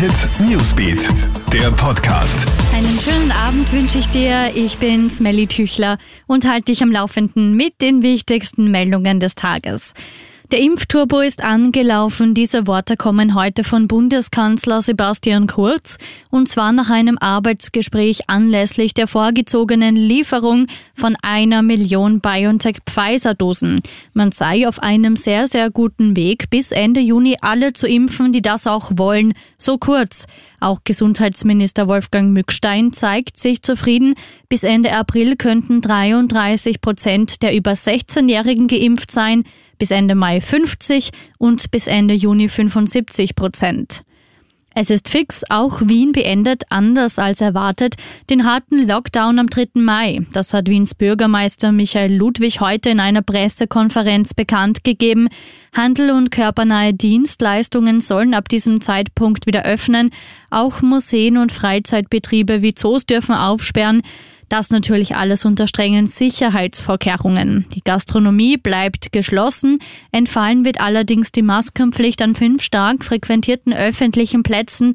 Hit Newsbeat, der Podcast. Einen schönen Abend wünsche ich dir. Ich bin Smelly Tüchler und halte dich am Laufenden mit den wichtigsten Meldungen des Tages. Der Impfturbo ist angelaufen. Diese Worte kommen heute von Bundeskanzler Sebastian Kurz und zwar nach einem Arbeitsgespräch anlässlich der vorgezogenen Lieferung von einer Million BioNTech-Pfizer-Dosen. Man sei auf einem sehr, sehr guten Weg, bis Ende Juni alle zu impfen, die das auch wollen. So kurz. Auch Gesundheitsminister Wolfgang Mückstein zeigt sich zufrieden. Bis Ende April könnten 33 Prozent der über 16-Jährigen geimpft sein bis Ende Mai 50 und bis Ende Juni 75 Prozent. Es ist fix, auch Wien beendet, anders als erwartet, den harten Lockdown am 3. Mai. Das hat Wiens Bürgermeister Michael Ludwig heute in einer Pressekonferenz bekannt gegeben. Handel und körpernahe Dienstleistungen sollen ab diesem Zeitpunkt wieder öffnen. Auch Museen und Freizeitbetriebe wie Zoos dürfen aufsperren. Das natürlich alles unter strengen Sicherheitsvorkehrungen. Die Gastronomie bleibt geschlossen. Entfallen wird allerdings die Maskenpflicht an fünf stark frequentierten öffentlichen Plätzen.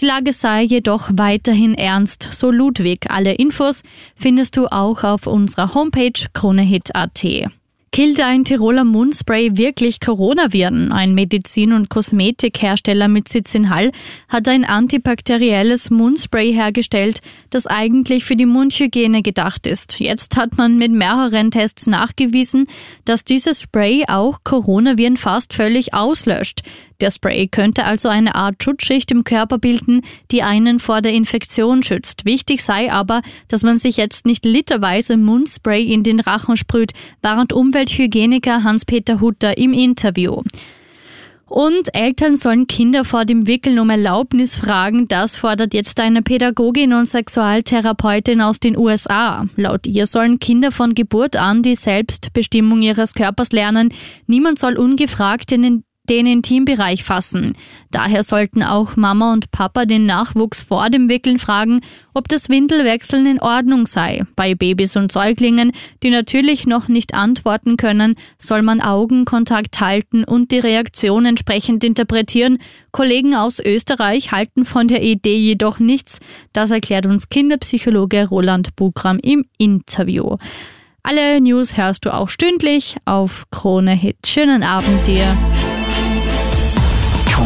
Die Lage sei jedoch weiterhin ernst, so Ludwig. Alle Infos findest du auch auf unserer Homepage kronehit.at. Killt ein Tiroler Mundspray wirklich Coronaviren? Ein Medizin- und Kosmetikhersteller mit Sitz in Hall hat ein antibakterielles Mundspray hergestellt, das eigentlich für die Mundhygiene gedacht ist. Jetzt hat man mit mehreren Tests nachgewiesen, dass dieses Spray auch Coronaviren fast völlig auslöscht. Der Spray könnte also eine Art Schutzschicht im Körper bilden, die einen vor der Infektion schützt. Wichtig sei aber, dass man sich jetzt nicht literweise Mundspray in den Rachen sprüht, warnt Umwelthygieniker Hans-Peter Hutter im Interview. Und Eltern sollen Kinder vor dem Wickeln um Erlaubnis fragen. Das fordert jetzt eine Pädagogin und Sexualtherapeutin aus den USA. Laut ihr sollen Kinder von Geburt an die Selbstbestimmung ihres Körpers lernen. Niemand soll ungefragt in den den Intimbereich fassen. Daher sollten auch Mama und Papa den Nachwuchs vor dem Wickeln fragen, ob das Windelwechseln in Ordnung sei. Bei Babys und Säuglingen, die natürlich noch nicht antworten können, soll man Augenkontakt halten und die Reaktion entsprechend interpretieren. Kollegen aus Österreich halten von der Idee jedoch nichts. Das erklärt uns Kinderpsychologe Roland Bugram im Interview. Alle News hörst du auch stündlich auf Krone Hit. Schönen Abend dir.